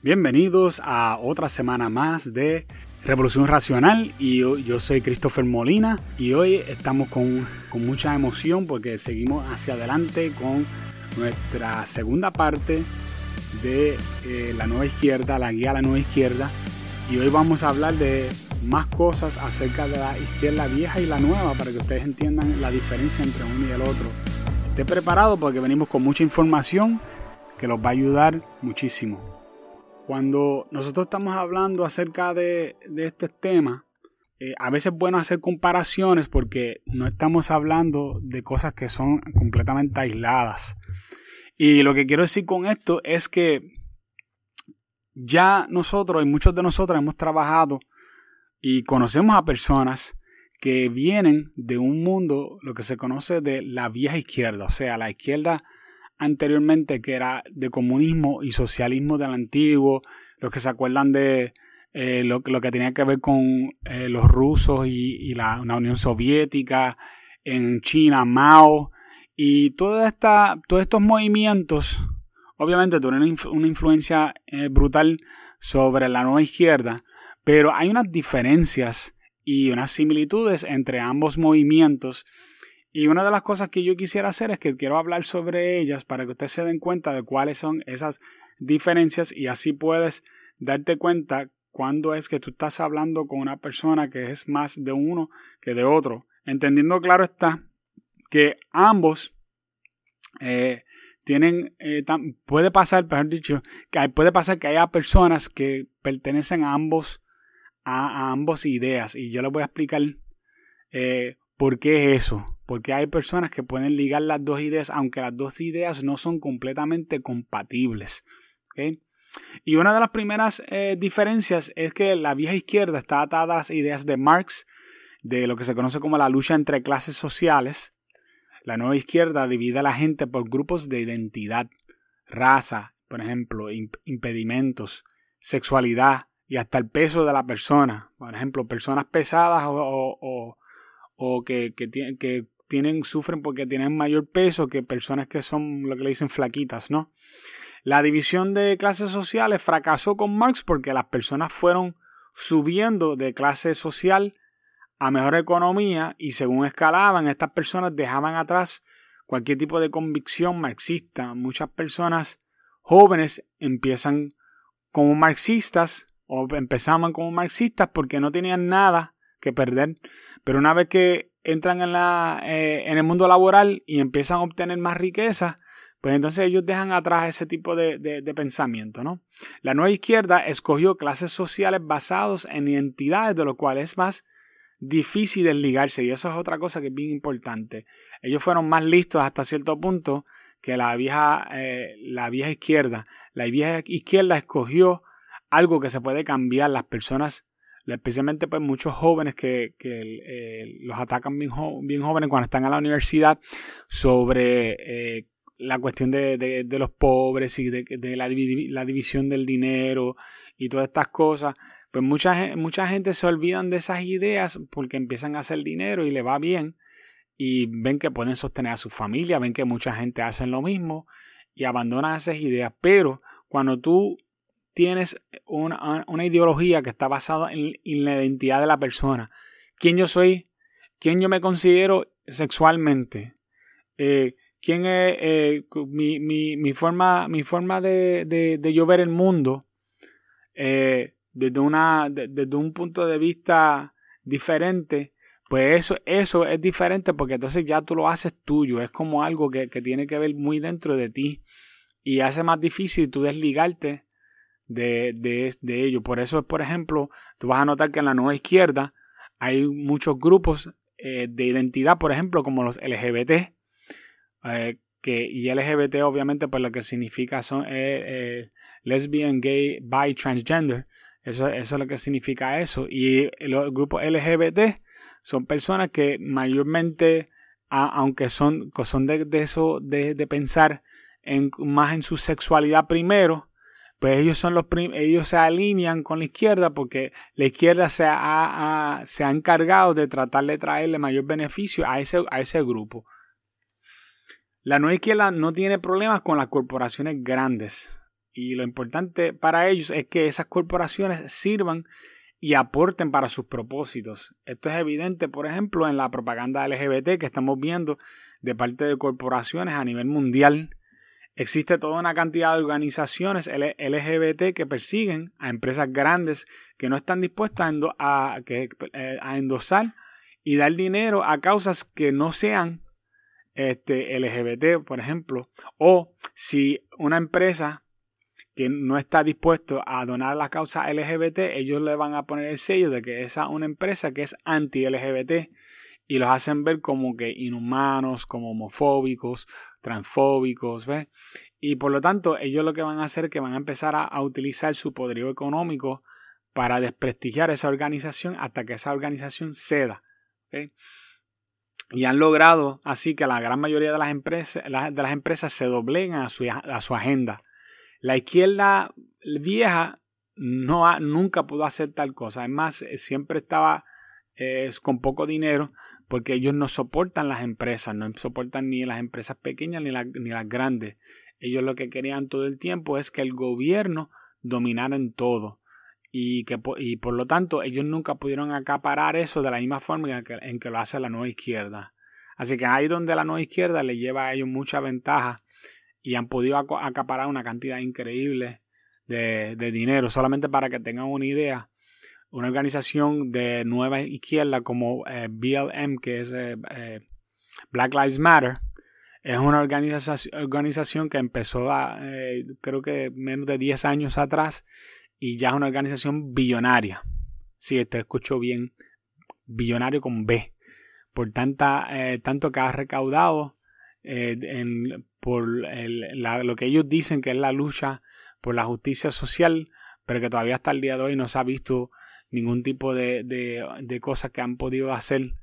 Bienvenidos a otra semana más de Revolución Racional y yo, soy Christopher Molina y hoy estamos con, con, mucha emoción porque seguimos hacia adelante con nuestra segunda parte de eh, la nueva izquierda, la guía a la nueva izquierda y hoy vamos a hablar de más cosas acerca de la izquierda vieja y la nueva para que ustedes entiendan la diferencia entre uno y el otro. Esté preparado porque venimos con mucha información que los va a ayudar muchísimo. Cuando nosotros estamos hablando acerca de, este tema, eh, a veces es bueno hacer comparaciones porque no estamos hablando de cosas que son completamente aisladas. Y lo que quiero decir con esto es que ya nosotros y muchos de nosotros hemos trabajado y conocemos a personas que vienen de un mundo, lo que se conoce de la vieja izquierda, o sea, la izquierda anteriormente que era de comunismo y socialismo del antiguo, los que se acuerdan de eh, lo, que tenía que ver con eh, los rusos y, la, Unión Soviética, en China, Mao, y toda esta, todos estos movimientos, obviamente tuvieron una influencia eh, brutal sobre la nueva izquierda, pero hay unas diferencias y unas similitudes entre ambos movimientos y una de las cosas que yo quisiera hacer es que quiero hablar sobre ellas para que ustedes se den cuenta de cuáles son esas diferencias y así puedes darte cuenta cuando es que tú estás hablando con una persona que es más de uno que de otro. Entendiendo claro está que ambos eh, tienen, eh, puede pasar, mejor dicho, que puede pasar que haya personas que pertenecen a ambos, a, ambos ideas. Y yo les voy a explicar eh, por qué es eso porque hay personas que pueden ligar las dos ideas, aunque las dos ideas no son completamente compatibles. Y una de las primeras eh, diferencias es que la vieja izquierda está atada a las ideas de Marx, de lo que se conoce como la lucha entre clases sociales. La nueva izquierda divide a la gente por grupos de identidad, raza, por ejemplo, impedimentos, sexualidad y hasta el peso de la persona. Por ejemplo, personas pesadas o, que, que, que tienen, sufren porque tienen mayor peso que personas que son lo que le dicen flaquitas, ¿no? La división de clases sociales fracasó con Marx porque las personas fueron subiendo de clase social a mejor economía y según escalaban, estas personas dejaban atrás cualquier tipo de convicción marxista. Muchas personas jóvenes empiezan como marxistas o empezaban como marxistas porque no tenían nada que perder, pero una vez que entran en, la, eh, en el mundo laboral y empiezan a obtener más riqueza, pues entonces ellos dejan atrás ese tipo de, de, pensamiento, ¿no? La nueva izquierda escogió clases sociales basadas en identidades de lo cual es más difícil desligarse y eso es otra cosa que es bien importante. Ellos fueron más listos hasta cierto punto que la vieja, eh, la vieja izquierda. La vieja izquierda escogió algo que se puede cambiar. Las personas especialmente pues muchos jóvenes que, eh, los atacan bien, jóvenes cuando están en la universidad sobre eh, la cuestión de, los pobres y de, la, la, división del dinero y todas estas cosas. Pues mucha, mucha gente se olvidan de esas ideas porque empiezan a hacer dinero y le va bien y ven que pueden sostener a su familia, ven que mucha gente hace lo mismo y abandonan esas ideas. Pero cuando tú tienes una, ideología que está basada en, la identidad de la persona. ¿Quién yo soy? ¿Quién yo me considero sexualmente? Eh, ¿Quién es eh, mi, forma, mi forma de, de, yo ver el mundo eh, desde, una, desde un punto de vista diferente? Pues eso, eso es diferente porque entonces ya tú lo haces tuyo, es como algo que, que tiene que ver muy dentro de ti y hace más difícil tú desligarte de, de, ello. Por eso, por ejemplo, tú vas a notar que en la nueva izquierda hay muchos grupos eh, de identidad, por ejemplo, como los LGBT, eh, que, y LGBT obviamente pues lo que significa son eh, lesbian, gay, bi, transgender. Eso, eso es lo que significa eso. Y los grupos LGBT son personas que mayormente, aunque son, son de, de eso, de, de pensar en, más en su sexualidad primero, pues ellos son los ellos se alinean con la izquierda porque la izquierda se ha, se ha encargado de tratar de traerle mayor beneficio a ese, a ese grupo. La nueva izquierda no tiene problemas con las corporaciones grandes Y lo importante para ellos es que esas corporaciones sirvan y aporten para sus propósitos. Esto es evidente, por ejemplo, en la propaganda LGBT que estamos viendo de parte de corporaciones a nivel mundial. Existe toda una cantidad de organizaciones LGBT que persiguen a empresas grandes que no están dispuestas a, eh, endosar y dar dinero a causas que no sean este, LGBT, por ejemplo, o si una empresa que no está dispuesto a donar la causa LGBT, ellos le van a poner el sello de que esa es una empresa que es anti-LGBT y los hacen ver como que inhumanos, como homofóbicos, transfóbicos, ¿ves? Y por lo tanto, ellos lo que van a hacer es que van a empezar a, utilizar su poderío económico para desprestigiar esa organización hasta que esa organización ceda. Y han logrado así que la gran mayoría de las empresas, de las empresas se dobleguen a su, a su agenda. La izquierda vieja no nunca pudo hacer tal cosa. Además, siempre estaba con poco dinero porque ellos no soportan las empresas, no soportan ni las empresas pequeñas ni, ni las grandes. Ellos lo que querían todo el tiempo es que el gobierno dominara en todo y que y por lo tanto ellos nunca pudieron acaparar eso de la misma forma en que, lo hace la nueva izquierda. Así que ahí donde la nueva izquierda le lleva a ellos mucha ventaja y han podido acaparar una cantidad increíble de, de dinero. Solamente para que tengan una idea, una organización de nueva izquierda como eh, BLM, que es eh, eh, Black Lives Matter, es una organización, organización que empezó a, creo que menos de 10 años atrás y ya es una organización billonaria. Si te escucho bien, billonario con B. Por tanta, tanto que ha recaudado por lo que ellos dicen que es la lucha por la justicia social, pero que todavía hasta el día de hoy no se ha visto ningún tipo de, de, cosas que han podido hacer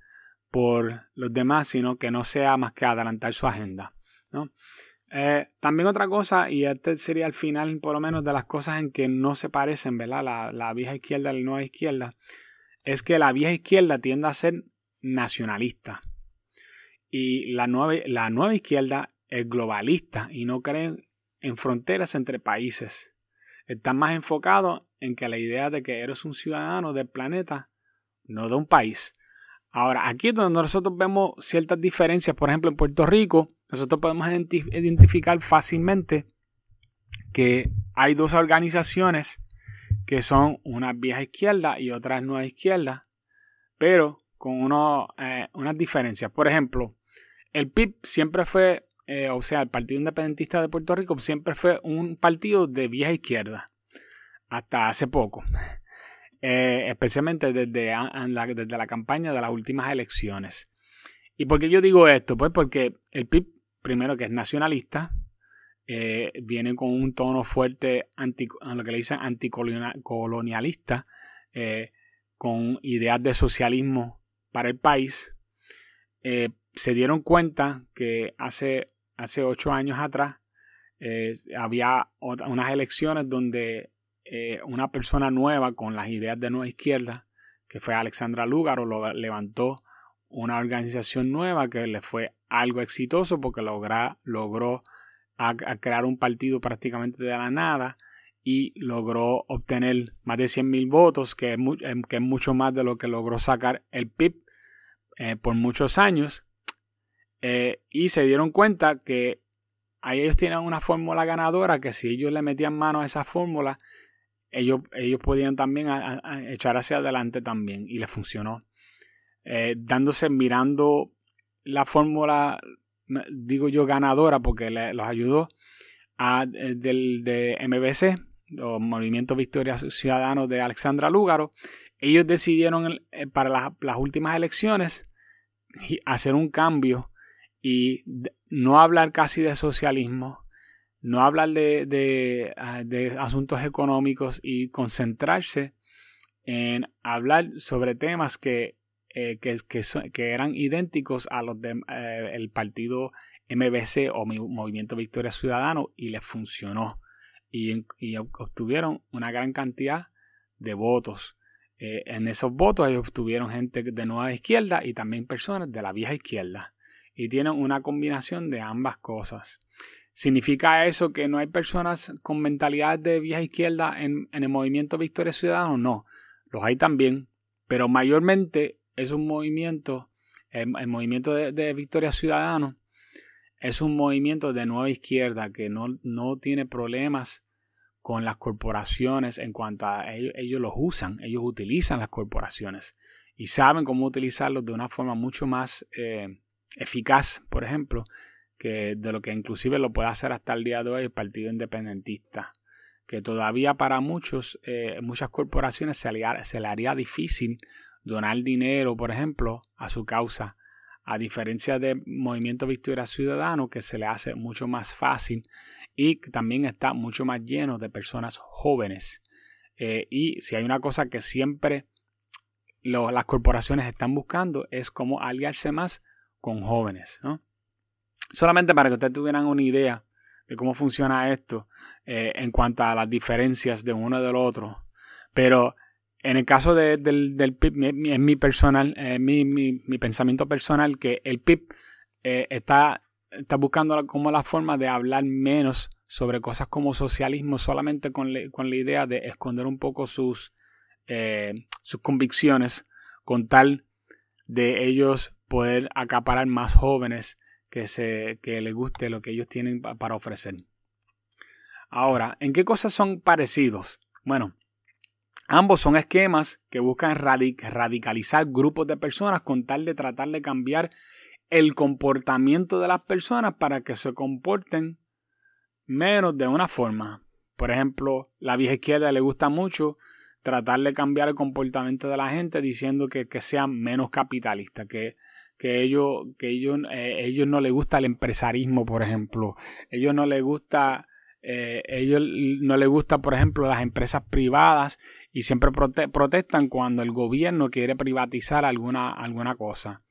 por los demás, sino que no sea más que adelantar su agenda. ¿no? Eh, también otra cosa, y este sería el final por lo menos de las cosas en que no se parecen, ¿verdad? La, la vieja izquierda y la nueva izquierda, es que la vieja izquierda tiende a ser nacionalista y la nueva, la nueva izquierda es globalista y no creen en fronteras entre países. Están más enfocados en que la idea de que eres un ciudadano del planeta, no de un país. Ahora, aquí es donde nosotros vemos ciertas diferencias, por ejemplo, en Puerto Rico, nosotros podemos identificar fácilmente que hay dos organizaciones que son una vieja izquierda y otra nueva izquierda, pero con uno, eh, unas diferencias. Por ejemplo, el PIB siempre fue, eh, o sea, el Partido Independentista de Puerto Rico siempre fue un partido de vieja izquierda hasta hace poco, eh, especialmente desde, la, desde la campaña de las últimas elecciones. ¿Y por qué yo digo esto? Pues porque el PIB, primero que es nacionalista, eh, viene con un tono fuerte, anti, lo que le dicen anticolonialista, con ideas de socialismo para el país. se dieron cuenta que hace, hace ocho años atrás había unas elecciones donde eh, una persona nueva con las ideas de nueva izquierda, que fue Alexandra Lúgaro, lo levantó una organización nueva que le fue algo exitoso porque logró crear un partido prácticamente de la nada y logró obtener más de 100 mil votos, que es, em, que es, mucho más de lo que logró sacar el PIB eh, por muchos años. Eh, y se dieron cuenta que ahí ellos tienen una fórmula ganadora que si ellos le metían mano a esa fórmula, ellos, ellos podían también echar hacia adelante también y les funcionó. Eh, dándose, mirando la fórmula, digo yo, ganadora porque los ayudó a, eh, del, de MBC, o Movimiento Victoria Ciudadano de Alexandra Lúgaro, ellos decidieron para las últimas elecciones hacer un cambio y no hablar casi de socialismo, no hablar de, ah, de, asuntos económicos y concentrarse en hablar sobre temas que, eh, que, que, eran idénticos a los del eh, partido MBC o Movimiento Victoria Ciudadano y les funcionó y, y obtuvieron una gran cantidad de votos. Eh, en esos votos ellos obtuvieron gente de nueva izquierda y también personas de la vieja izquierda y tienen una combinación de ambas cosas. ¿Significa eso que no hay personas con mentalidad de vieja izquierda en, el movimiento Victoria Ciudadano? No, los hay también, pero mayormente es un movimiento, el, movimiento de, Victoria Ciudadano es un movimiento de nueva izquierda que no, no tiene problemas con las corporaciones en cuanto a ellos, los usan, ellos utilizan las corporaciones y saben cómo utilizarlos de una forma mucho más eh, eficaz, por ejemplo, que de lo que inclusive lo puede hacer hasta el día de hoy el Partido Independentista, que todavía para muchos, eh, muchas corporaciones se, le haría difícil donar dinero, por ejemplo, a su causa, a diferencia del Movimiento Victoria Ciudadano, que se le hace mucho más fácil y también está mucho más lleno de personas jóvenes. Eh, y si hay una cosa que siempre las corporaciones están buscando es cómo aliarse más con jóvenes. Solamente para que ustedes tuvieran una idea de cómo funciona esto eh, en cuanto a las diferencias de uno del otro. Pero en el caso del, del, PIB, es mi personal, mi, mi, pensamiento personal que el PIB eh, está está buscando como la forma de hablar menos sobre cosas como socialismo solamente con, la idea de esconder un poco sus, eh, sus convicciones con tal de ellos poder acaparar más jóvenes que, se, que les guste lo que ellos tienen para ofrecer. Ahora, ¿en qué cosas son parecidos? Bueno, ambos son esquemas que buscan radicalizar grupos de personas con tal de tratar de cambiar el comportamiento de las personas para que se comporten menos de una forma. Por ejemplo, la vieja izquierda le gusta mucho tratar de cambiar el comportamiento de la gente diciendo que, sean menos capitalistas, que, que ellos, que ellos, eh, ellos no les gusta el empresarismo, por ejemplo. Ellos no les gusta, eh, ellos no les gusta, por ejemplo, las empresas privadas y siempre protestan cuando el gobierno quiere privatizar alguna, alguna cosa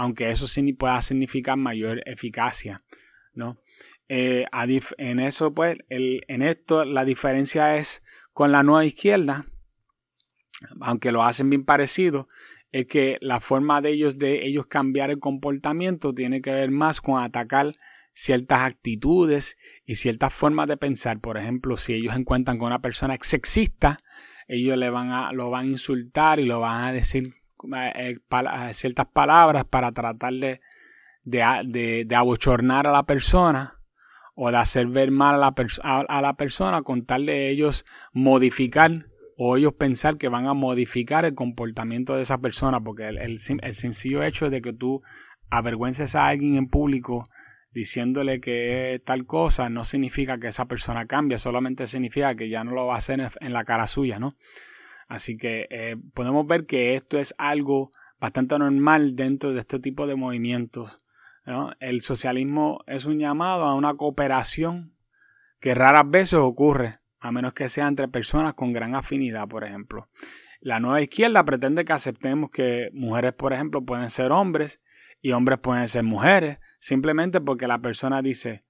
aunque eso sí pueda significar mayor eficacia, ¿no? Eh, en eso, pues, en esto la diferencia es con la nueva izquierda, aunque lo hacen bien parecido, es que la forma de ellos de ellos cambiar el comportamiento tiene que ver más con atacar ciertas actitudes y ciertas formas de pensar. Por ejemplo, si ellos encuentran con una persona sexista, ellos le van a, lo van a insultar y lo van a decir eh, eh, ciertas palabras para tratar de, de, abochornar a la persona o de hacer ver mal a la, a, la persona con tal de ellos modificar o ellos pensar que van a modificar el comportamiento de esa persona, porque el, el, sencillo hecho de que tú avergüences a alguien en público diciéndole que tal cosa no significa que esa persona cambie, solamente significa que ya no lo va a hacer en la cara suya, ¿no? Así que eh, podemos ver que esto es algo bastante normal dentro de este tipo de movimientos. El socialismo es un llamado a una cooperación que raras veces ocurre, a menos que sea entre personas con gran afinidad, por ejemplo. La nueva izquierda pretende que aceptemos que mujeres, por ejemplo, pueden ser hombres y hombres pueden ser mujeres, simplemente porque la persona dice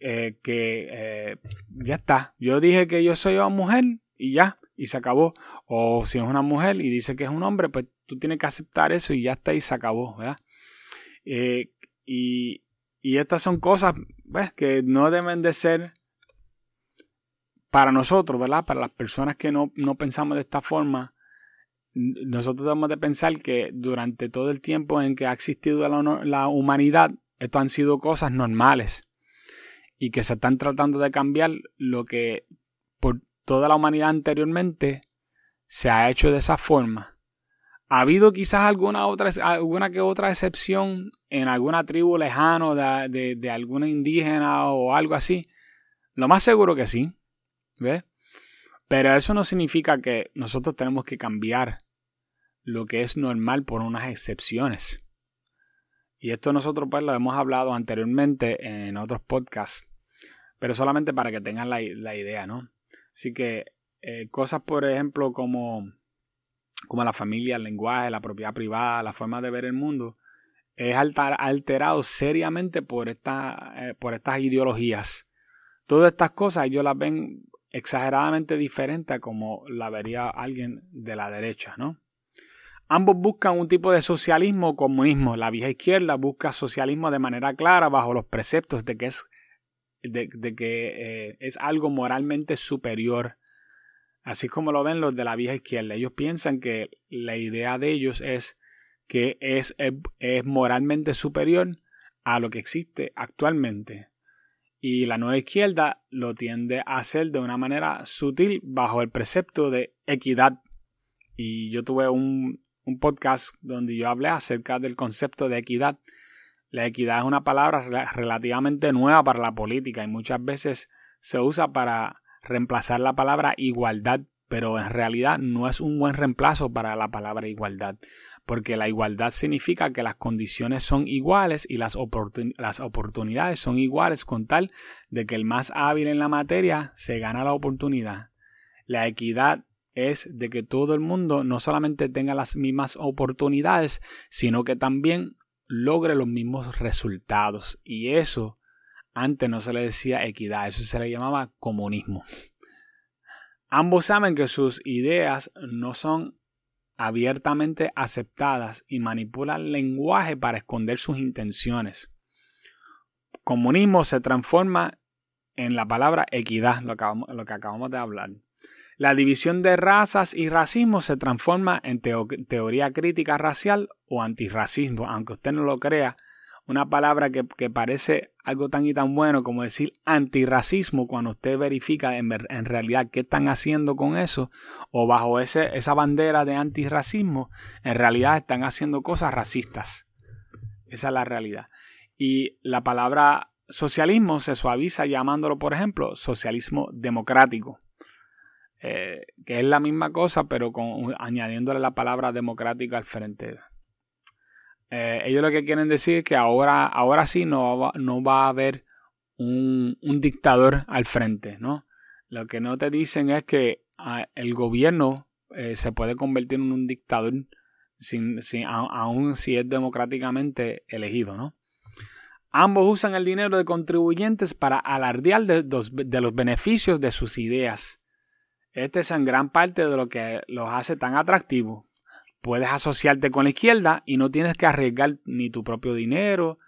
eh, que eh, ya está, yo dije que yo soy una mujer y ya, y se acabó. O si es una mujer y dice que es un hombre, pues tú tienes que aceptar eso y ya está y se acabó, ¿verdad? Eh, y, estas son cosas pues, que no deben de ser para nosotros, ¿verdad? Para las personas que no, pensamos de esta forma, nosotros debemos de pensar que durante todo el tiempo en que ha existido la, humanidad, esto han sido cosas normales y que se están tratando de cambiar lo que por toda la humanidad anteriormente se ha hecho de esa forma. ¿Ha habido quizás alguna otra, alguna que otra excepción en alguna tribu lejano de, de, alguna indígena o algo así? Lo más seguro que sí. ¿Ves? Pero eso no significa que nosotros tenemos que cambiar lo que es normal por unas excepciones. Y esto nosotros pues lo hemos hablado anteriormente en otros podcasts. Pero solamente para que tengan la, la idea, ¿no? Así que eh, cosas, por ejemplo, como, como la familia, el lenguaje, la propiedad privada, la forma de ver el mundo, es alterado seriamente por, esta, eh, por estas ideologías. Todas estas cosas ellos las ven exageradamente diferentes a como la vería alguien de la derecha, ¿no? Ambos buscan un tipo de socialismo o comunismo. La vieja izquierda busca socialismo de manera clara bajo los preceptos de que es de, que es algo moralmente superior. Así como lo ven los de la vieja izquierda. Ellos piensan que la idea de ellos es que es, es moralmente superior a lo que existe actualmente. Y la nueva izquierda lo tiende a hacer de una manera sutil bajo el precepto de equidad. Y yo tuve un, un podcast donde yo hablé acerca del concepto de equidad. La equidad es una palabra relativamente nueva para la política y muchas veces se usa para reemplazar la palabra igualdad, pero en realidad no es un buen reemplazo para la palabra igualdad porque la igualdad significa que las condiciones son iguales y las, las, oportunidades son iguales con tal de que el más hábil en la materia se gana la oportunidad. La equidad es de que todo el mundo no solamente tenga las mismas oportunidades, sino que también logre los mismos resultados. Y eso antes no se le decía equidad, eso se le llamaba comunismo. Ambos saben que sus ideas no son abiertamente aceptadas y manipulan el lenguaje para esconder sus intenciones. Comunismo se transforma en la palabra equidad, lo que acabamos, de hablar. La división de razas y racismo se transforma en teoría crítica racial o antirracismo, aunque usted no lo crea, una palabra que, parece algo tan y tan bueno como decir antirracismo cuando usted verifica en, realidad qué están haciendo con eso o bajo ese, esa bandera de antirracismo, en realidad están haciendo cosas racistas. Esa es la realidad. Y la palabra socialismo se suaviza llamándolo, por ejemplo, socialismo democrático. Eh, que es la misma cosa, pero con, añadiéndole la palabra democrática al frente. Eh, ellos lo que quieren decir es que ahora, ahora sí no va, no va a haber un, dictador al frente, ¿no? Lo que no te dicen es que ah, el gobierno eh, se puede convertir en un dictador sin, sin, aún si es democráticamente elegido, ¿no? Ambos usan el dinero de contribuyentes para alardear de, de los beneficios de sus ideas. Este es en gran parte de lo que los hace tan atractivos puedes asociarte con la izquierda y no tienes que arriesgar ni tu propio dinero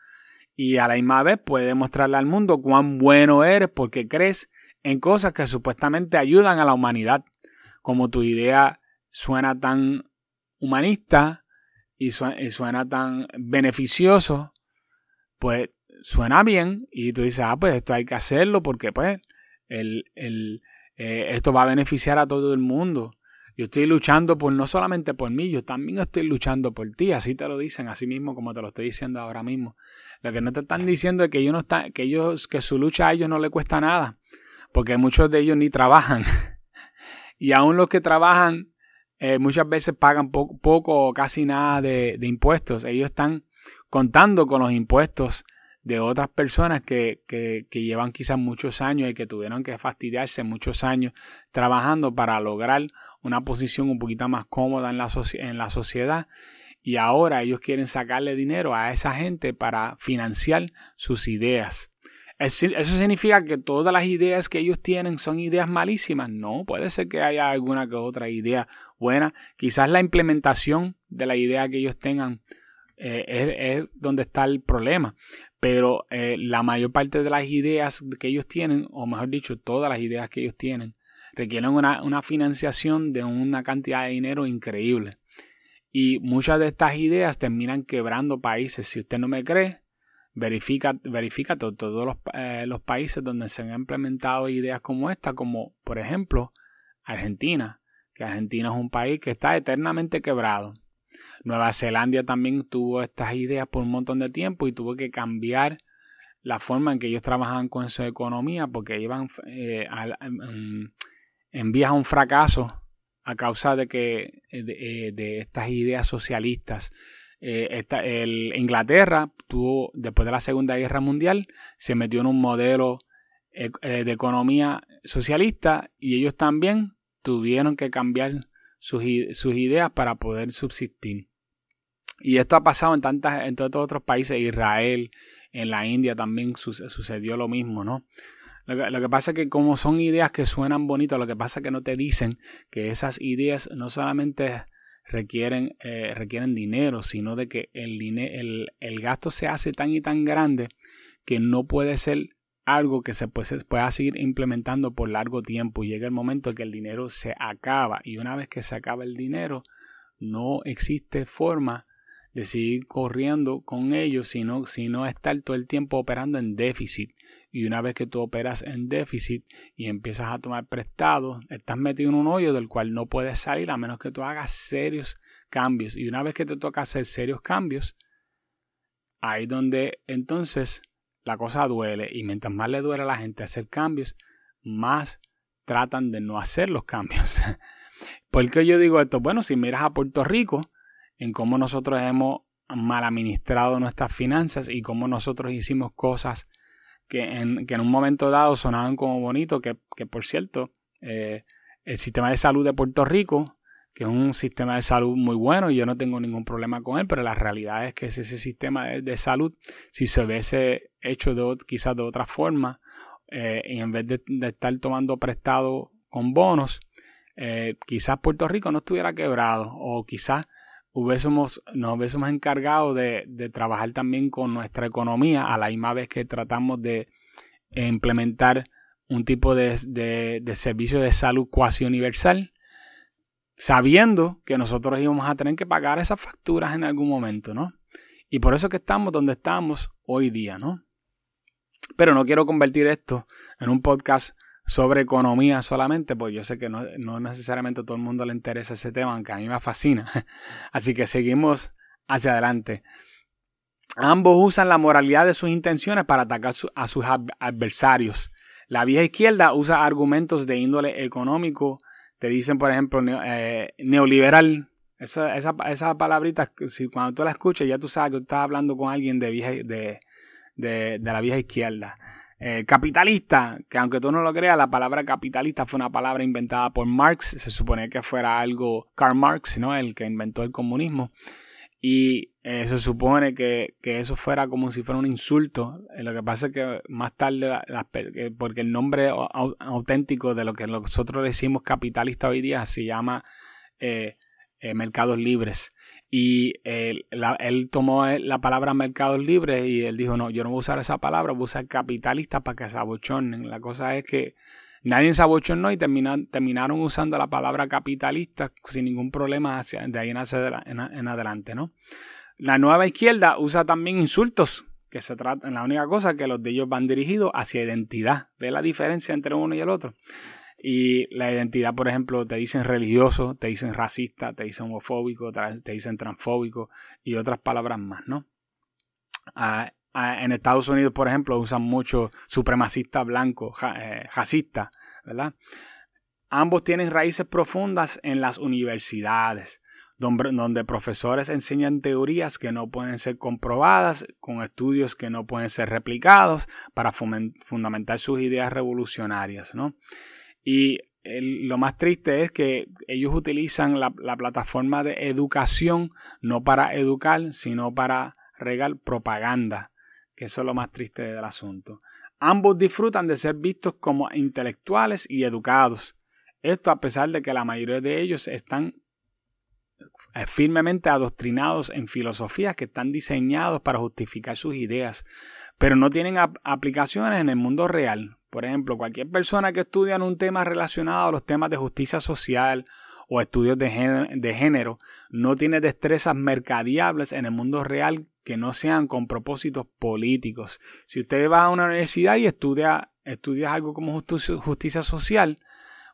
y a la misma vez puedes mostrarle al mundo cuán bueno eres porque crees en cosas que supuestamente ayudan a la humanidad. Como tu idea suena tan humanista y suena, tan beneficioso, pues suena bien y tú dices, ah, pues esto hay que hacerlo porque pues el, el, eh, esto va a beneficiar a todo el mundo. Yo estoy luchando por no solamente por mí, yo también estoy luchando por ti. Así te lo dicen, así mismo como te lo estoy diciendo ahora mismo. Lo que no te están diciendo es que ellos no están, que ellos, que su lucha a ellos no le cuesta nada. Porque muchos de ellos ni trabajan. y aún los que trabajan, eh, muchas veces pagan poco, o casi nada de, impuestos. Ellos están contando con los impuestos de otras personas que, que, que, llevan quizás muchos años y que tuvieron que fastidiarse muchos años trabajando para lograr una posición un poquito más cómoda en la, en la sociedad y ahora ellos quieren sacarle dinero a esa gente para financiar sus ideas. ¿Eso significa que todas las ideas que ellos tienen son ideas malísimas? No, puede ser que haya alguna que otra idea buena. Quizás la implementación de la idea que ellos tengan eh, es, donde está el problema. Pero eh, la mayor parte de las ideas que ellos tienen, o mejor dicho, todas las ideas que ellos tienen, requieren una, una financiación de una cantidad de dinero increíble. Y muchas de estas ideas terminan quebrando países. Si usted no me cree, verifica, verifica todos los, eh, los, países donde se han implementado ideas como esta, como por ejemplo Argentina, que Argentina es un país que está eternamente quebrado. Nueva Zelanda también tuvo estas ideas por un montón de tiempo y tuvo que cambiar la forma en que ellos trabajaban con su economía porque iban en vías a un fracaso a causa de que eh, eh, de, estas ideas socialistas. Eh, el, Inglaterra tuvo, después de la Segunda Guerra Mundial, se metió en un modelo de economía socialista y ellos también tuvieron que cambiar sus, sus, ideas para poder subsistir. Y esto ha pasado en tantas, en todos otros países, Israel, en la India también sucedió lo mismo, ¿no? Lo que, pasa es que como son ideas que suenan bonitas, lo que pasa es que no te dicen que esas ideas no solamente requieren, eh, requieren dinero, sino de que el, el, el gasto se hace tan y tan grande que no puede ser algo que se pueda seguir implementando por largo tiempo. Llega el momento que el dinero se acaba y una vez que se acaba el dinero, no existe forma de seguir corriendo con ellos, sino, sino estar todo el tiempo operando en déficit. Y una vez que tú operas en déficit y empiezas a tomar prestado, estás metido en un hoyo del cual no puedes salir a menos que tú hagas serios cambios. Y una vez que te toca hacer serios cambios, ahí donde entonces la cosa duele. Y mientras más le duele a la gente hacer cambios, más tratan de no hacer los cambios. ¿Por qué yo digo esto? Bueno, si miras a Puerto Rico, en cómo nosotros hemos mal administrado nuestras finanzas y cómo nosotros hicimos cosas que en, que en un momento dado sonaban como bonito, que, que por cierto, eh, el sistema de salud de Puerto Rico, que es un sistema de salud muy bueno y yo no tengo ningún problema con él, pero la realidad es que ese sistema de, salud, si se hubiese hecho de, quizás de otra forma, eh, y en vez de, estar tomando prestado con bonos, eh, quizás Puerto Rico no estuviera quebrado o quizás hubiésemos, nos hubiésemos encargado de, trabajar también con nuestra economía a la misma vez que tratamos de implementar un tipo de, de, servicio de salud cuasi universal, sabiendo que nosotros íbamos a tener que pagar esas facturas en algún momento, ¿no? Y por eso que estamos donde estamos hoy día, ¿no? Pero no quiero convertir esto en un podcast sobre economía solamente, pues yo sé que no, no necesariamente a todo el mundo le interesa ese tema, aunque a mí me fascina. Así que seguimos hacia adelante. Ambos usan la moralidad de sus intenciones para atacar a sus adversarios. La vieja izquierda usa argumentos de índole económico. Te dicen, por ejemplo, eh, neoliberal. Esa, esa, palabrita, si cuando tú la escuchas, ya tú sabes que tú estás hablando con alguien de, vieja, de, de la vieja izquierda. Eh, capitalista, que aunque tú no lo creas, la palabra capitalista fue una palabra inventada por Marx, se supone que fuera algo Karl Marx, ¿no? El que inventó el comunismo. Y eh, se supone que, eso fuera como si fuera un insulto. Eh, lo que pasa es que más tarde, porque el nombre auténtico de lo que nosotros decimos capitalista hoy día se llama mercados libres. Y él, tomó la palabra mercados libres y él dijo, no, yo no voy a usar esa palabra, voy a usar capitalista para que se abochonen. La cosa es que nadie se abochonó y terminaron usando la palabra capitalista sin ningún problema hacia, de ahí en, en, adelante, ¿no? La nueva izquierda usa también insultos, que se trata, la única cosa que los de ellos van dirigidos hacia identidad. ¿Ve la diferencia entre uno y el otro? Y la identidad, por ejemplo, te dicen religioso, te dicen racista, te dicen homofóbico, te dicen transfóbico y otras palabras más, ¿no? Ah, ah, en Estados Unidos, por ejemplo, usan mucho supremacista blanco, eh, racista, ¿verdad? Ambos tienen raíces profundas en las universidades, donde, donde, profesores enseñan teorías que no pueden ser comprobadas, con estudios que no pueden ser replicados, para fundamentar sus ideas revolucionarias, ¿no? Y lo más triste es que ellos utilizan la, plataforma de educación no para educar, sino para regar propaganda, que eso es lo más triste del asunto. Ambos disfrutan de ser vistos como intelectuales y educados. Esto a pesar de que la mayoría de ellos están eh, firmemente adoctrinados en filosofías que están diseñados para justificar sus ideas, pero no tienen aplicaciones en el mundo real. Por ejemplo, cualquier persona que estudia en un tema relacionado a los temas de justicia social o estudios de género, no tiene destrezas mercadiables en el mundo real que no sean con propósitos políticos. Si usted va a una universidad y estudia, estudia algo como justicia, social,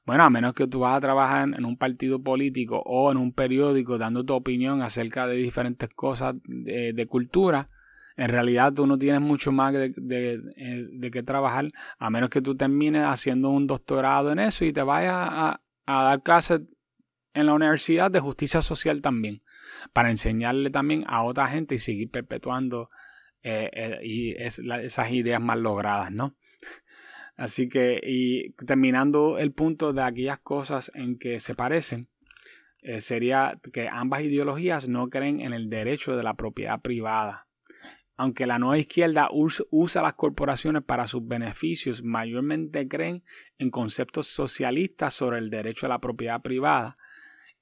bueno, a menos que tú vas a trabajar en un partido político o en un periódico dando tu opinión acerca de diferentes cosas de cultura, en realidad tú no tienes mucho más de, de, qué trabajar, a menos que tú termines haciendo un doctorado en eso y te vayas a, dar clases en la universidad de justicia social también, para enseñarle también a otra gente y seguir perpetuando eh, eh, y esas ideas mal logradas, ¿no? Así que, y terminando el punto de aquellas cosas en que se parecen, eh, sería que ambas ideologías no creen en el derecho de la propiedad privada aunque la nueva izquierda usa las corporaciones para sus beneficios, mayormente creen en conceptos socialistas sobre el derecho a la propiedad privada.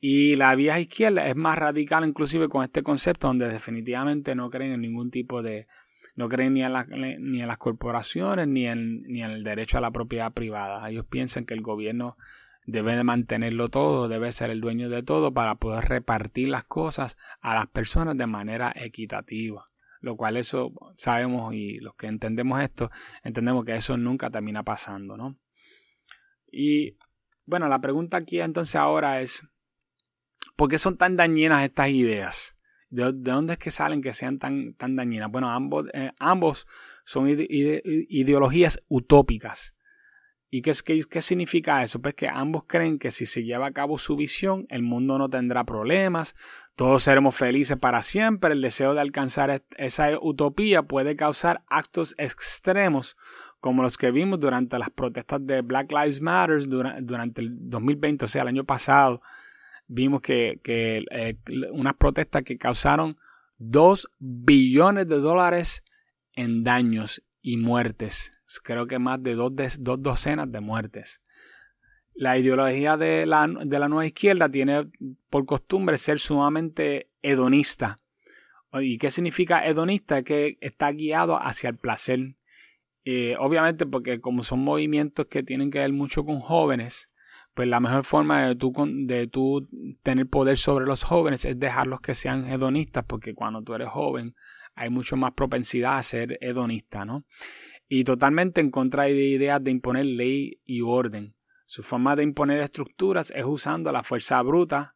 Y la vieja izquierda es más radical inclusive con este concepto donde definitivamente no creen en ningún tipo de, no creen ni en, ni en las corporaciones ni en, ni en el derecho a la propiedad privada. Ellos piensan que el gobierno debe de mantenerlo todo, debe ser el dueño de todo para poder repartir las cosas a las personas de manera equitativa. Lo cual eso sabemos y los que entendemos esto, entendemos que eso nunca termina pasando, ¿no? Y bueno, la pregunta aquí entonces ahora es, ¿por qué son tan dañinas estas ideas? ¿De, dónde es que salen que sean tan, tan dañinas? Bueno, ambos, eh, ambos son ideologías utópicas. ¿Y qué, qué, qué, significa eso? Pues que ambos creen que si se lleva a cabo su visión, el mundo no tendrá problemas, todos seremos felices para siempre. El deseo de alcanzar esa utopía puede causar actos extremos como los que vimos durante las protestas de Black Lives Matter durante el 2020, o sea, el año pasado. Vimos que, eh, unas protestas que causaron 2 billones de dólares en daños y muertes creo que más de dos, dos docenas de muertes. La ideología de la, de la nueva izquierda tiene por costumbre ser sumamente hedonista. ¿Y qué significa hedonista? Es que está guiado hacia el placer. Eh, obviamente porque como son movimientos que tienen que ver mucho con jóvenes, pues la mejor forma de tú, de tú tener poder sobre los jóvenes es dejarlos que sean hedonistas, porque cuando tú eres joven hay mucho más propensidad a ser hedonista, ¿no? y totalmente en contra de ideas de imponer ley y orden. Su forma de imponer estructuras es usando la fuerza bruta,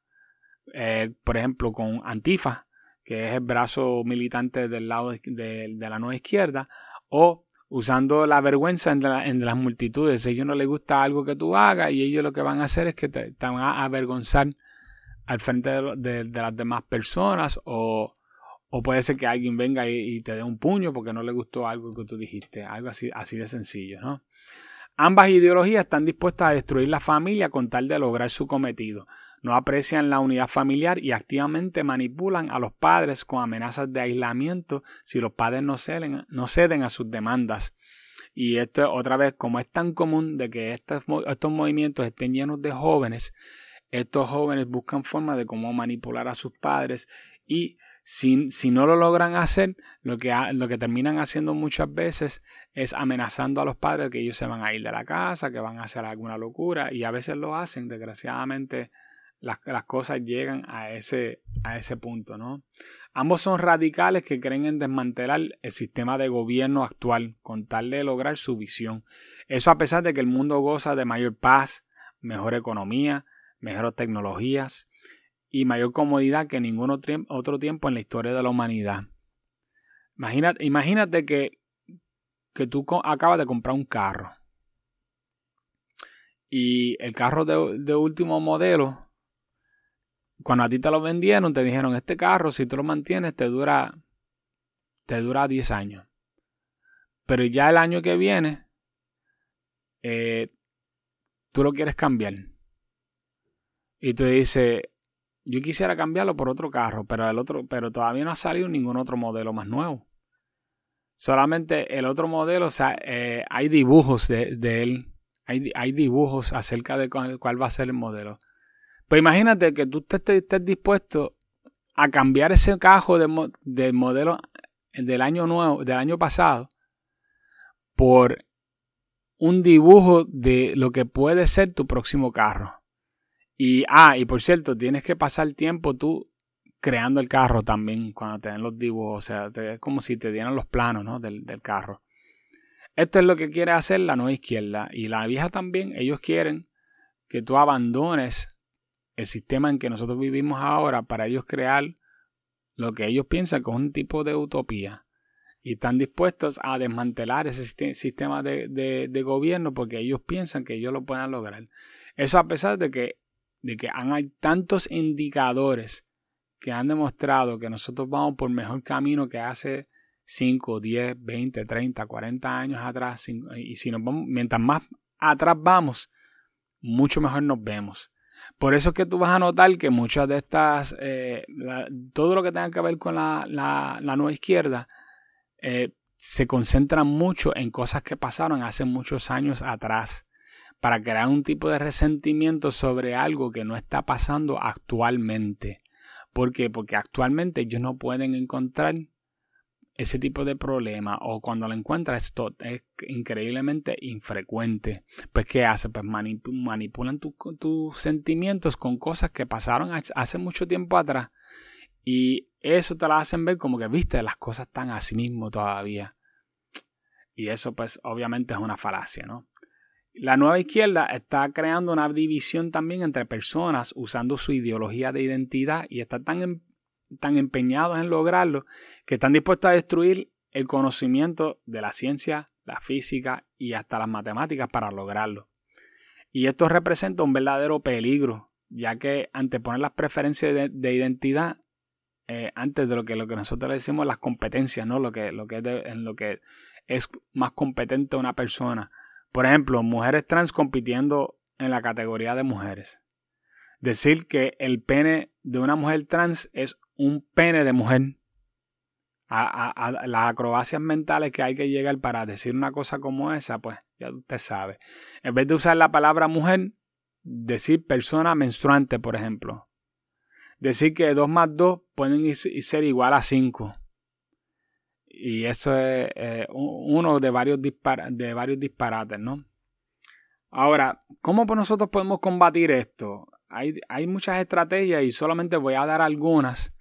eh, por ejemplo, con Antifa, que es el brazo militante del lado de, la nueva izquierda, o usando la vergüenza en, las multitudes. Si a ellos no les gusta algo que tú hagas y ellos lo que van a hacer es que te, van a avergonzar al frente de, las demás personas o o puede ser que alguien venga y, te dé un puño porque no le gustó algo que tú dijiste. Algo así, así de sencillo, ¿no? Ambas ideologías están dispuestas a destruir la familia con tal de lograr su cometido. No aprecian la unidad familiar y activamente manipulan a los padres con amenazas de aislamiento si los padres no ceden, no ceden a sus demandas. Y esto otra vez, como es tan común de que estos, movimientos estén llenos de jóvenes, estos jóvenes buscan formas de cómo manipular a sus padres y si, si, no lo logran hacer, lo que, lo que terminan haciendo muchas veces es amenazando a los padres que ellos se van a ir de la casa, que van a hacer alguna locura, y a veces lo hacen. Desgraciadamente, las, las cosas llegan a ese, a ese punto, ¿no? Ambos son radicales que creen en desmantelar el sistema de gobierno actual con tal de lograr su visión. Eso a pesar de que el mundo goza de mayor paz, mejor economía, mejores tecnologías, y mayor comodidad que ningún otro tiempo en la historia de la humanidad. Imagínate, imagínate que, que tú acabas de comprar un carro y el carro de, último modelo, cuando a ti te lo vendieron, te dijeron, este carro, si tú lo mantienes, te dura, te dura 10 años. Pero ya el año que viene, eh, tú lo quieres cambiar. Y tú dices, yo quisiera cambiarlo por otro carro, pero el otro, pero todavía no ha salido ningún otro modelo más nuevo. Solamente el otro modelo, o sea, eh, hay dibujos de, él, hay, hay, dibujos acerca de cuál, va a ser el modelo. Pues imagínate que tú estés, dispuesto a cambiar ese carro del modelo del año nuevo, del año pasado, por un dibujo de lo que puede ser tu próximo carro. Y, ah, y por cierto, tienes que pasar tiempo tú creando el carro también cuando te den los dibujos. O sea, es como si te dieran los planos ¿no? del, del carro. Esto es lo que quiere hacer la nueva izquierda. Y la vieja también, ellos quieren que tú abandones el sistema en que nosotros vivimos ahora para ellos crear lo que ellos piensan que es un tipo de utopía. Y están dispuestos a desmantelar ese sistema de, de, gobierno porque ellos piensan que ellos lo pueden lograr. Eso a pesar de que de que hay tantos indicadores que han demostrado que nosotros vamos por mejor camino que hace 5, 10, 20, 30, 40 años atrás. Y si nos vamos, mientras más atrás vamos, mucho mejor nos vemos. Por eso es que tú vas a notar que muchas de estas, eh, todo lo que tenga que ver con la, la, nueva izquierda, eh, se concentra mucho en cosas que pasaron hace muchos años atrás para crear un tipo de resentimiento sobre algo que no está pasando actualmente. ¿Por qué? Porque actualmente ellos no pueden encontrar ese tipo de problema o cuando lo encuentras esto es increíblemente infrecuente. Pues ¿qué hace? Pues manipulan tus sentimientos con cosas que pasaron hace mucho tiempo atrás y eso te lo hacen ver como que, viste, las cosas están así mismo todavía. Y eso pues obviamente es una falacia, ¿no? La nueva izquierda está creando una división también entre personas usando su ideología de identidad y está tan em, tan empeñados en lograrlo que están dispuestos a destruir el conocimiento de la ciencia, la física y hasta las matemáticas para lograrlo. Y esto representa un verdadero peligro, ya que anteponen las preferencias de, identidad eh, antes de lo que, lo que nosotros le decimos las competencias, ¿no? Lo que, lo que es en lo que es más competente una persona. Por ejemplo, mujeres trans compitiendo en la categoría de mujeres. Decir que el pene de una mujer trans es un pene de mujer. A, las acrobacias mentales que hay que llegar para decir una cosa como esa, pues ya usted sabe. En vez de usar la palabra mujer, decir persona menstruante, por ejemplo. Decir que 2 más 2 pueden ser igual a 5. Y eso es eh, uno de varios, de varios disparates, ¿no? Ahora, ¿cómo nosotros podemos combatir esto? Hay, hay muchas estrategias y solamente voy a dar algunas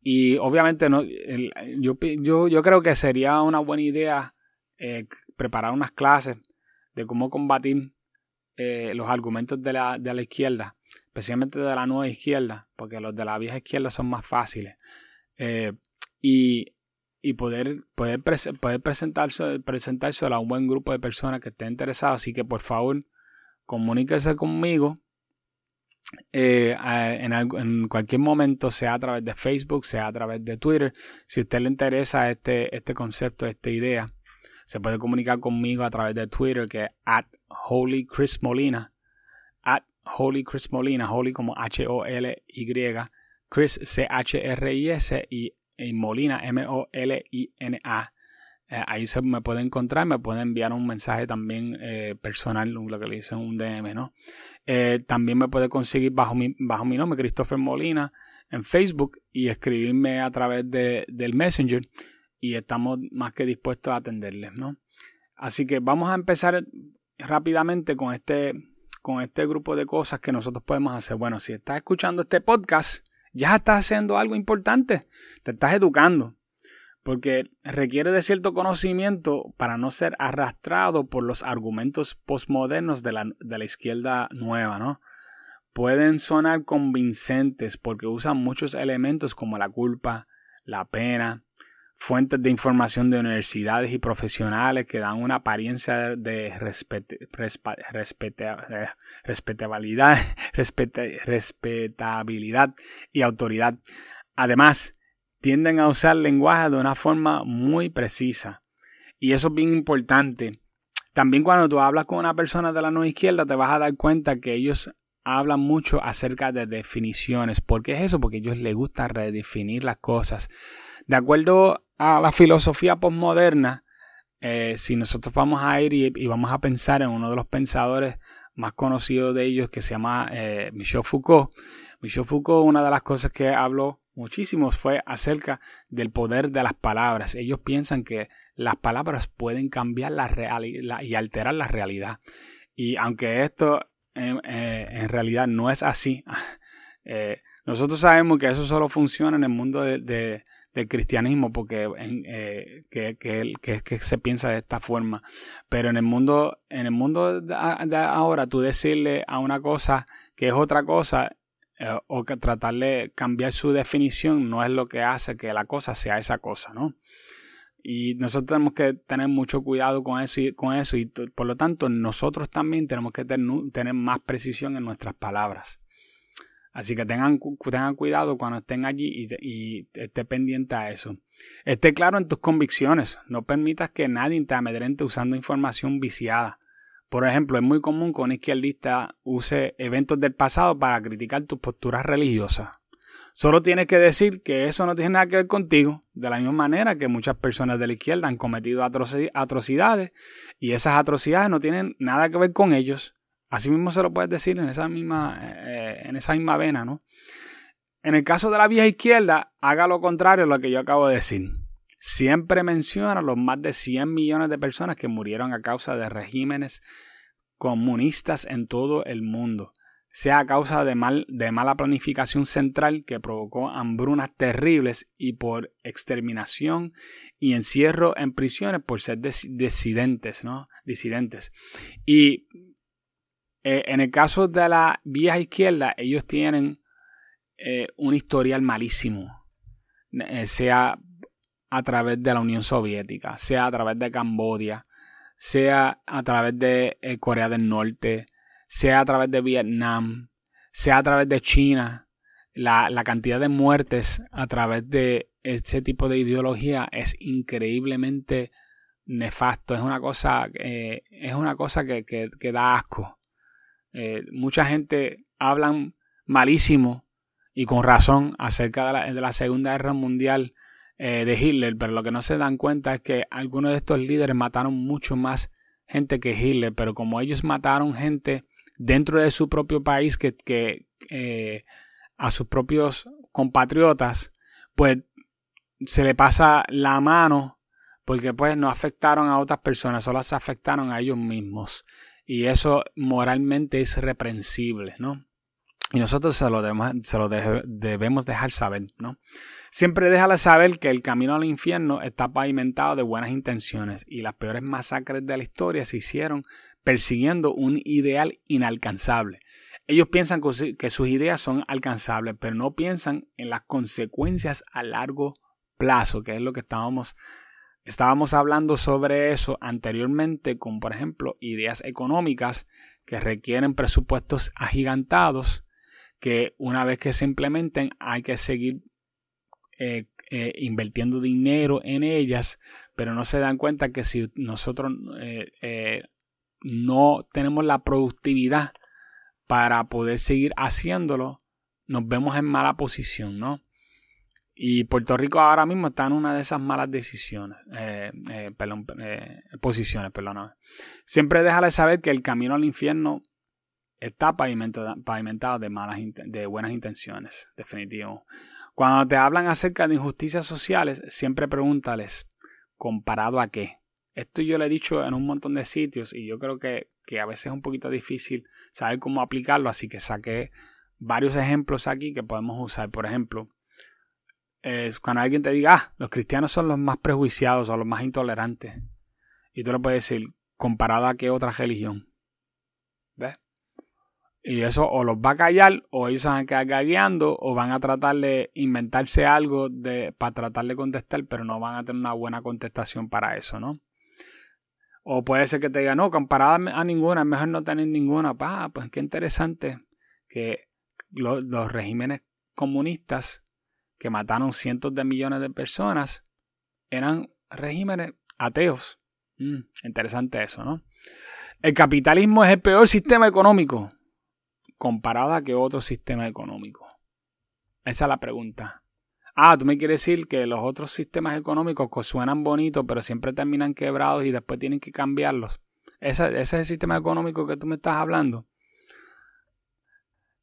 y obviamente no, yo, yo, yo, creo que sería una buena idea eh, preparar unas clases de cómo combatir eh, los argumentos de la, de la izquierda, especialmente de la nueva izquierda, porque los de la vieja izquierda son más fáciles. Y, y poder, poder, poder presentarse, presentarse a un buen grupo de personas que estén interesadas. Así que por favor, comuníquese conmigo eh, en, cualquier momento, sea a través de Facebook, sea a través de Twitter. Si a usted le interesa este, este concepto, esta idea, se puede comunicar conmigo a través de Twitter, que es at Holy Chris Molina. At Holy Chris Molina, Holy como H-O-L-Y, Chris C-H-R-I-S y, y Molina M-O-L-I-N-A. Eh, ahí se me puede encontrar, me puede enviar un mensaje también eh, personal, lo que le dicen un DM, ¿no? Eh, también me puede conseguir bajo mi, bajo mi nombre, Christopher Molina, en Facebook y escribirme a través de, del Messenger y estamos más que dispuestos a atenderles, ¿no? Así que vamos a empezar rápidamente con este, con este grupo de cosas que nosotros podemos hacer. Bueno, si estás escuchando este podcast, ya estás haciendo algo importante, te estás educando porque requiere de cierto conocimiento para no ser arrastrado por los argumentos postmodernos de la, de la izquierda nueva, ¿no? Pueden sonar convincentes porque usan muchos elementos como la culpa, la pena, fuentes de información de universidades y profesionales que dan una apariencia de respetabilidad, respetabilidad y autoridad. Además, tienden a usar lenguaje de una forma muy precisa. Y eso es bien importante. También cuando tú hablas con una persona de la nueva izquierda te vas a dar cuenta que ellos hablan mucho acerca de definiciones. ¿Por qué es eso? Porque a ellos les gusta redefinir las cosas. De acuerdo a la filosofía postmoderna, eh, si nosotros vamos a ir y, vamos a pensar en uno de los pensadores más conocidos de ellos que se llama eh, Michel Foucault, Michel Foucault, una de las cosas que habló muchísimos fue acerca del poder de las palabras. Ellos piensan que las palabras pueden cambiar la realidad y alterar la realidad. Y aunque esto eh, eh, en realidad no es así, eh, nosotros sabemos que eso solo funciona en el mundo de, del cristianismo porque que, que, se piensa de esta forma. Pero en el mundo, en el mundo de ahora, tú decirle a una cosa que es otra cosa, eh, o que tratar de cambiar su definición no es lo que hace que la cosa sea esa cosa, ¿no? Y nosotros tenemos que tener mucho cuidado con eso y, con eso y por lo tanto nosotros también tenemos que tener, más precisión en nuestras palabras. Así que tengan, cuidado cuando estén allí y, y esté pendiente a eso. Esté claro en tus convicciones. No permitas que nadie te amedrente usando información viciada. Por ejemplo, es muy común que un izquierdista use eventos del pasado para criticar tus posturas religiosas. Solo tienes que decir que eso no tiene nada que ver contigo, de la misma manera que muchas personas de la izquierda han cometido atrocidades y esas atrocidades no tienen nada que ver con ellos. Así mismo se lo puedes decir en esa misma, eh, en esa misma vena, ¿no? En el caso de la vieja izquierda, haga lo contrario a lo que yo acabo de decir. Siempre menciona los más de 100 millones de personas que murieron a causa de regímenes comunistas en todo el mundo, sea a causa de, mal, de mala planificación central que provocó hambrunas terribles y por exterminación y encierro en prisiones por ser disidentes, ¿no? Disidentes. Y eh, en el caso de la vieja izquierda, ellos tienen eh, un historial malísimo, eh, sea a través de la Unión Soviética, sea a través de Cambodia, sea a través de Corea del Norte, sea a través de Vietnam, sea a través de China. La, la cantidad de muertes a través de ese tipo de ideología es increíblemente nefasto. Es una cosa, es una cosa que, que da asco. Eh, mucha gente hablan malísimo y con razón acerca de la, Segunda Guerra Mundial eh, de Hitler, pero lo que no se dan cuenta es que algunos de estos líderes mataron mucho más gente que Hitler, pero como ellos mataron gente dentro de su propio país que, que eh, a sus propios compatriotas, pues se le pasa la mano porque pues no afectaron a otras personas, solo se afectaron a ellos mismos. Y eso moralmente es reprensible, ¿no? Y nosotros se lo, se lo debemos dejar saber, ¿no? Siempre déjale saber que el camino al infierno está pavimentado de buenas intenciones y las peores masacres de la historia se hicieron persiguiendo un ideal inalcanzable. Ellos piensan que sus ideas son alcanzables, pero no piensan en las consecuencias a largo plazo, que es lo que estábamos Estábamos hablando sobre eso anteriormente con, por ejemplo, ideas económicas que requieren presupuestos agigantados que una vez que se implementen hay que seguir eh, eh, invirtiendo dinero en ellas, pero no se dan cuenta que si nosotros eh, no tenemos la productividad para poder seguir haciéndolo, nos vemos en mala posición, ¿no? Y Puerto Rico ahora mismo está en una de esas malas decisiones, eh, perdón, posiciones, perdón. Siempre déjale saber que el camino al infierno está pavimentado, de, de buenas intenciones, definitivo. Cuando te hablan acerca de injusticias sociales, siempre pregúntales, ¿comparado a qué? Esto yo lo he dicho en un montón de sitios y yo creo que, que a veces es un poquito difícil saber cómo aplicarlo, así que saqué varios ejemplos aquí que podemos usar. Por ejemplo, cuando alguien te diga, ah, los cristianos son los más prejuiciados o los más intolerantes. Y tú le puedes decir, comparado a qué otra religión. Y eso o los va a callar, o ellos se van a quedar gagueando, o van a tratar de inventarse algo de, para tratar de contestar, pero no van a tener una buena contestación para eso, ¿no? O puede ser que te diga, no, comparada a ninguna, mejor no tener ninguna. Pa, pues qué interesante que los regímenes comunistas que mataron cientos de millones de personas eran regímenes ateos. Mm, interesante eso, ¿no? El capitalismo es el peor sistema económico comparado a que otro sistema económico. Esa es la pregunta. Ah, tú me quieres decir que los otros sistemas económicos suenan bonitos, pero siempre terminan quebrados y después tienen que cambiarlos. ¿Ese, ese es el sistema económico que tú me estás hablando. O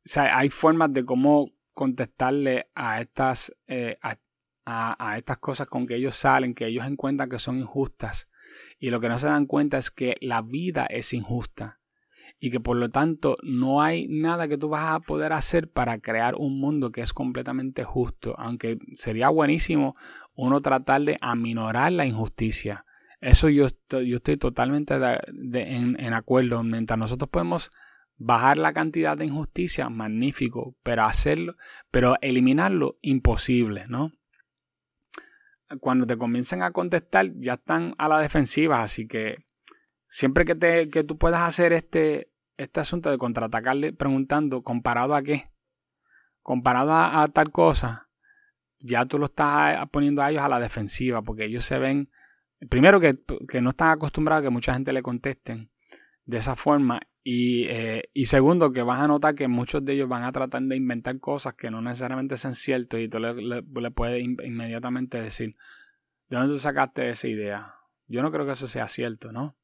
sea, hay formas de cómo contestarle a estas, eh, a, estas cosas con que ellos salen, que ellos encuentran que son injustas. Y lo que no se dan cuenta es que la vida es injusta. Y que por lo tanto no hay nada que tú vas a poder hacer para crear un mundo que es completamente justo. Aunque sería buenísimo uno tratar de aminorar la injusticia. Eso yo estoy, yo estoy totalmente en, acuerdo. Mientras nosotros podemos bajar la cantidad de injusticia, magnífico, pero hacerlo, pero eliminarlo, imposible, ¿no? Cuando te comiencen a contestar, ya están a la defensiva, así que siempre que, te, que tú puedas hacer este, este asunto de contraatacarle preguntando, ¿comparado a qué? Comparado a, tal cosa, ya tú lo estás poniendo a ellos a la defensiva, porque ellos se ven, primero que, que no están acostumbrados a que mucha gente le contesten de esa forma eh, y, segundo, que vas a notar que muchos de ellos van a tratar de inventar cosas que no necesariamente sean ciertas y tú le, puedes inmediatamente decir, ¿de dónde tú sacaste esa idea? Yo no creo que eso sea cierto, ¿no?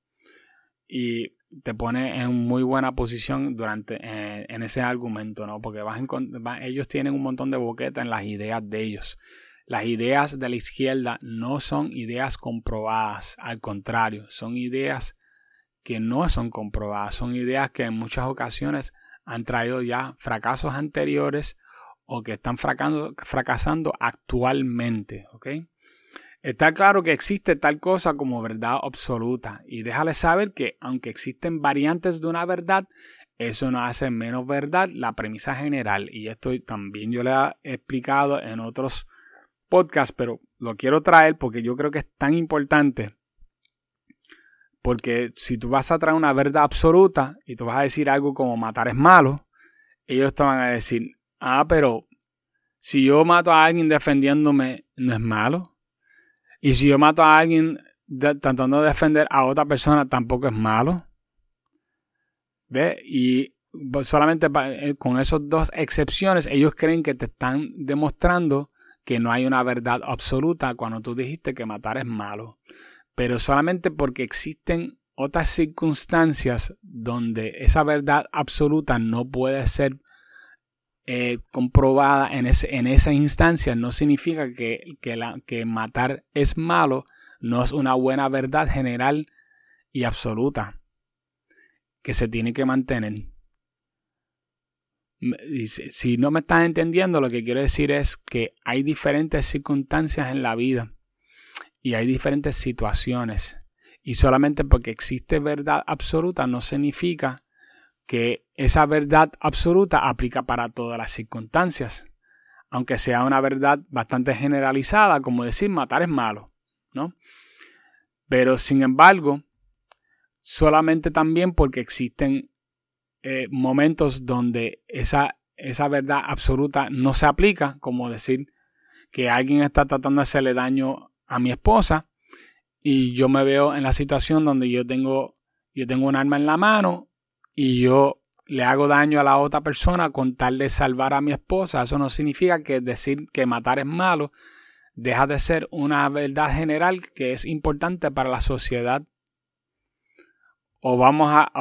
Y te pone en muy buena posición durante eh, en ese argumento, ¿no? Porque vas, ellos tienen un montón de boqueta en las ideas de ellos. las ideas de la izquierda no son ideas comprobadas, al contrario, son ideas que no son comprobadas, son ideas que en muchas ocasiones han traído ya fracasos anteriores o que están fracasando, actualmente. Está claro que existe tal cosa como verdad absoluta y déjale saber que aunque existen variantes de una verdad, eso no hace menos verdad la premisa general y esto también yo le he explicado en otros podcasts, pero lo quiero traer porque yo creo que es tan importante. Porque si tú vas a traer una verdad absoluta y tú vas a decir algo como matar es malo, ellos te van a decir, ah, pero si yo mato a alguien defendiéndome, ¿no es malo? Y si yo mato a alguien tratando de defender a otra persona, tampoco es malo. ¿Ve? Y solamente eh, con esas dos excepciones, ellos creen que te están demostrando que no hay una verdad absoluta cuando tú dijiste que matar es malo. Pero solamente porque existen otras circunstancias donde esa verdad absoluta no puede ser eh, comprobada en, en esa instancia no significa que, la, que matar es malo, no es una buena verdad general y absoluta que se tiene que mantener. Si no me estás entendiendo, lo que quiero decir es que hay diferentes circunstancias en la vida y hay diferentes situaciones. Y solamente porque existe verdad absoluta no significa que esa verdad absoluta aplica para todas las circunstancias, aunque sea una verdad bastante generalizada, como decir matar es malo, ¿no? Pero sin embargo, solamente también porque existen eh, momentos donde esa, esa verdad absoluta no se aplica, como decir que alguien está tratando de hacerle daño a mi esposa y yo me veo en la situación donde yo tengo, yo tengo un arma en la mano y yo le hago daño a la otra persona con tal de salvar a mi esposa, eso no significa que decir que matar es malo deja de ser una verdad general que es importante para la sociedad. O vamos a,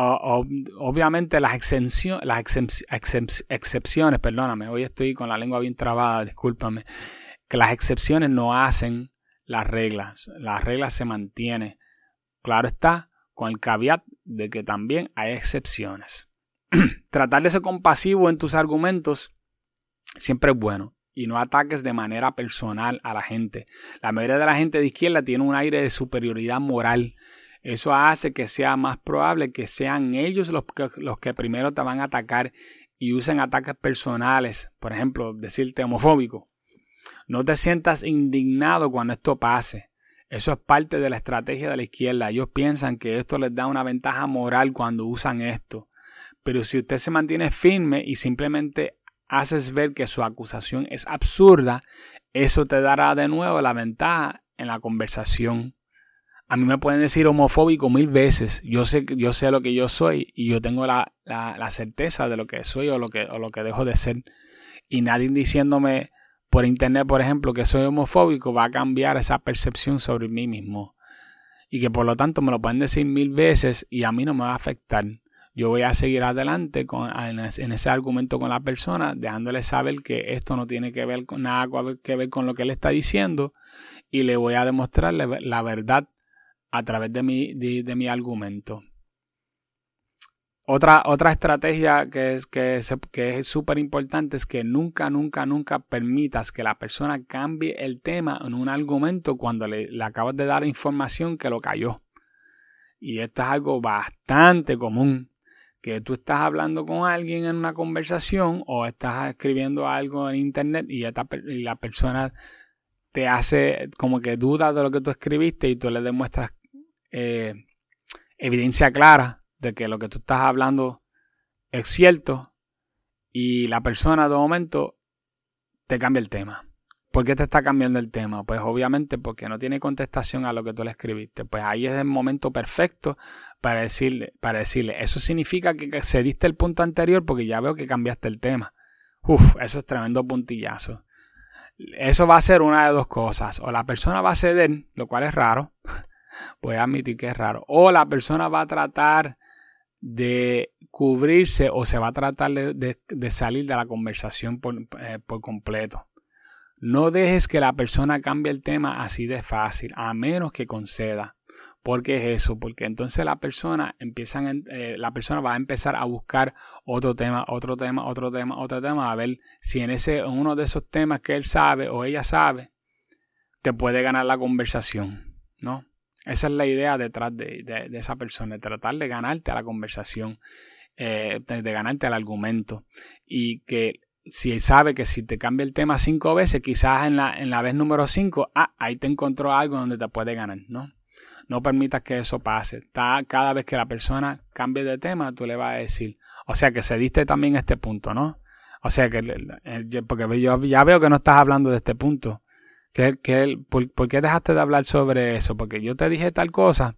obviamente las, las excepciones, perdóname, hoy estoy con la lengua bien trabada, discúlpame, que las excepciones no hacen las reglas, las reglas se mantienen. Claro está, con el caveat de que también hay excepciones. Tratar de ser compasivo en tus argumentos siempre es bueno y no ataques de manera personal a la gente. La mayoría de la gente de izquierda tiene un aire de superioridad moral. Eso hace que sea más probable que sean ellos los que, los que primero te van a atacar y usen ataques personales. Por ejemplo, decirte homofóbico. No te sientas indignado cuando esto pase. Eso es parte de la estrategia de la izquierda. Ellos piensan que esto les da una ventaja moral cuando usan esto. Pero si usted se mantiene firme y simplemente haces ver que su acusación es absurda, eso te dará de nuevo la ventaja en la conversación. A mí me pueden decir homofóbico mil veces. Yo sé, yo sé lo que yo soy y yo tengo la, la, certeza de lo que soy o lo que, o lo que dejo de ser. Y nadie diciéndome por internet, por ejemplo, que soy homofóbico, va a cambiar esa percepción sobre mí mismo. Y que por lo tanto me lo pueden decir mil veces y a mí no me va a afectar. Yo voy a seguir adelante con, en, ese argumento con la persona, dejándole saber que esto no tiene que ver con nada que ver con lo que él está diciendo y le voy a demostrarle la verdad a través de mi, de mi argumento. Otra, otra estrategia que es que, que es súper importante es que nunca, nunca, nunca permitas que la persona cambie el tema en un argumento cuando le, le acabas de dar información que lo cayó. Y esto es algo bastante común, que tú estás hablando con alguien en una conversación o estás escribiendo algo en internet y, y la persona te hace como que duda de lo que tú escribiste y tú le demuestras eh, evidencia clara de que lo que tú estás hablando es cierto y la persona de momento te cambia el tema. ¿Por qué te está cambiando el tema? Pues obviamente porque no tiene contestación a lo que tú le escribiste. Pues ahí es el momento perfecto para decirle, para decirle, eso significa que cediste el punto anterior porque ya veo que cambiaste el tema. Uf, eso es tremendo puntillazo. Eso va a ser una de dos cosas. O la persona va a ceder, lo cual es raro. Voy a admitir que es raro. O la persona va a tratar de cubrirse o se va a tratar de, salir de la conversación por, eh, por, completo. No dejes que la persona cambie el tema así de fácil, a menos que conceda. ¿Por qué es eso? Porque entonces la persona empiezan, eh, la persona va a empezar a buscar otro tema, otro tema, otro tema, otro tema, a ver si en ese uno de esos temas que él sabe o ella sabe te puede ganar la conversación, ¿no? Esa es la idea detrás de, esa persona, de tratar de ganarte a la conversación, eh, de, ganarte al argumento y que si sabe que si te cambia el tema cinco veces, quizás en la, en la vez número cinco, ah, ahí te encontró algo donde te puede ganar, ¿no? No permitas que eso pase. cada vez que la persona cambie de tema, tú le vas a decir. O sea que se diste también este punto, ¿no? O sea que, porque yo ya veo que no estás hablando de este punto. Que, que, ¿por, ¿Por qué dejaste de hablar sobre eso? Porque yo te dije tal cosa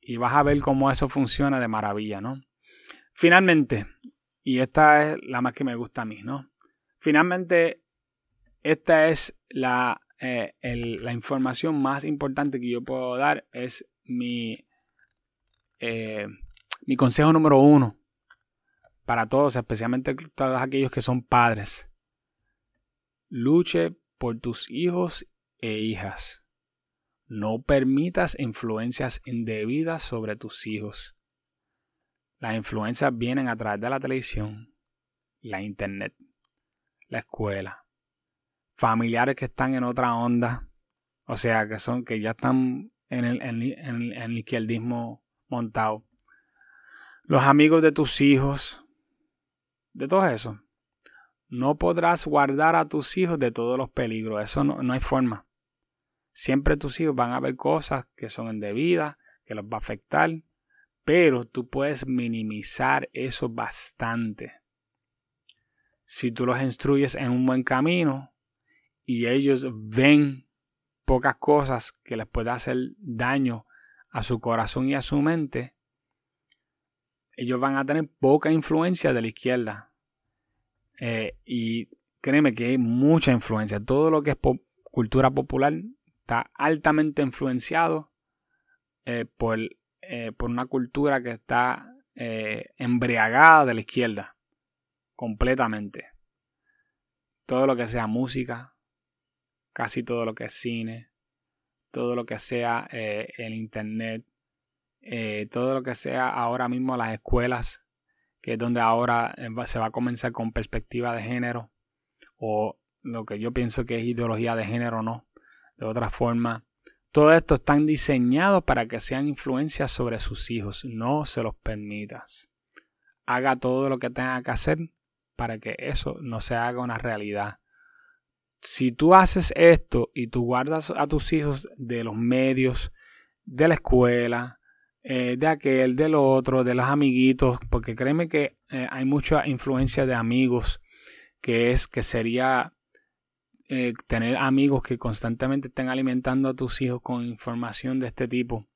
y vas a ver cómo eso funciona de maravilla, ¿no? Finalmente, y esta es la más que me gusta a mí, ¿no? Finalmente, esta es la eh, la información más importante que yo puedo dar es mi, eh, mi consejo número uno para todos, especialmente todos aquellos que son padres. Luche por tus hijos e hijas. No permitas influencias indebidas sobre tus hijos. Las influencias vienen a través de la televisión, la internet, la escuela, familiares que están en otra onda, o sea, que son que ya están en el, en, el izquierdismo montado. Los amigos de tus hijos, de todo eso. No podrás guardar a tus hijos de todos los peligros, eso no, no hay forma. Siempre tus hijos van a ver cosas que son indebidas, que los va a afectar, pero tú puedes minimizar eso bastante. Si tú los instruyes en un buen camino, y ellos ven pocas cosas que les pueda hacer daño a su corazón y a su mente, ellos van a tener poca influencia de la izquierda. Eh, y créeme que hay mucha influencia. Todo lo que es cultura popular está altamente influenciado eh, por, eh, por, una cultura que está embriagada de la izquierda. Completamente. Todo lo que sea música, casi todo lo que es cine, todo lo que sea eh, el internet, eh, todo lo que sea ahora mismo las escuelas, que es donde ahora eh, se va a comenzar con perspectiva de género, o lo que yo pienso que es ideología de género, no, de otra forma. Todo esto están diseñados para que sean influencias sobre sus hijos. No se los permitas. Haga todo lo que tenga que hacer para que eso no se haga una realidad si tú haces esto y tú guardas a tus hijos de los medios, de la escuela, eh, de aquel, del otro, de los amiguitos, porque créeme que eh, hay mucha influencia de amigos, que es que sería eh, tener amigos que constantemente estén alimentando a tus hijos con información de este tipo.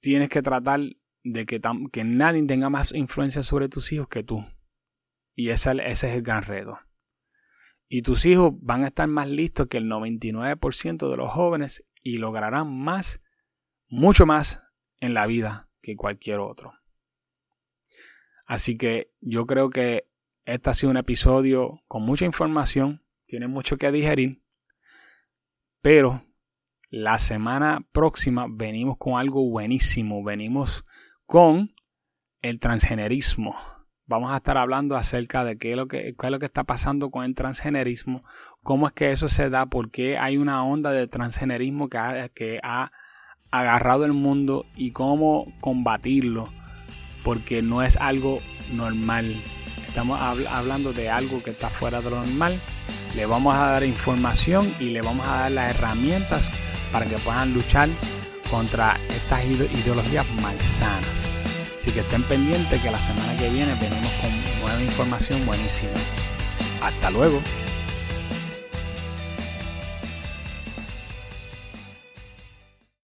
tienes que tratar de que, que, nadie tenga más influencia sobre tus hijos que tú. Y ese, ese es el gran reto. Y tus hijos van a estar más listos que el 99% de los jóvenes y lograrán más, mucho más en la vida que cualquier otro. Así que yo creo que este ha sido un episodio con mucha información, tiene mucho que digerir, pero la semana próxima venimos con algo buenísimo, venimos con el transgenerismo. Vamos a estar hablando acerca de qué es lo que, es lo que está pasando con el transgenerismo, cómo es que eso se da, por qué hay una onda de transgenerismo que ha, que ha agarrado el mundo y cómo combatirlo, porque no es algo normal. Estamos hablando de algo que está fuera de lo normal. Le vamos a dar información y le vamos a dar las herramientas para que puedan luchar contra estas ideologías malsanas. Así que estén pendientes que la semana que viene venimos con nueva información buenísima. Hasta luego.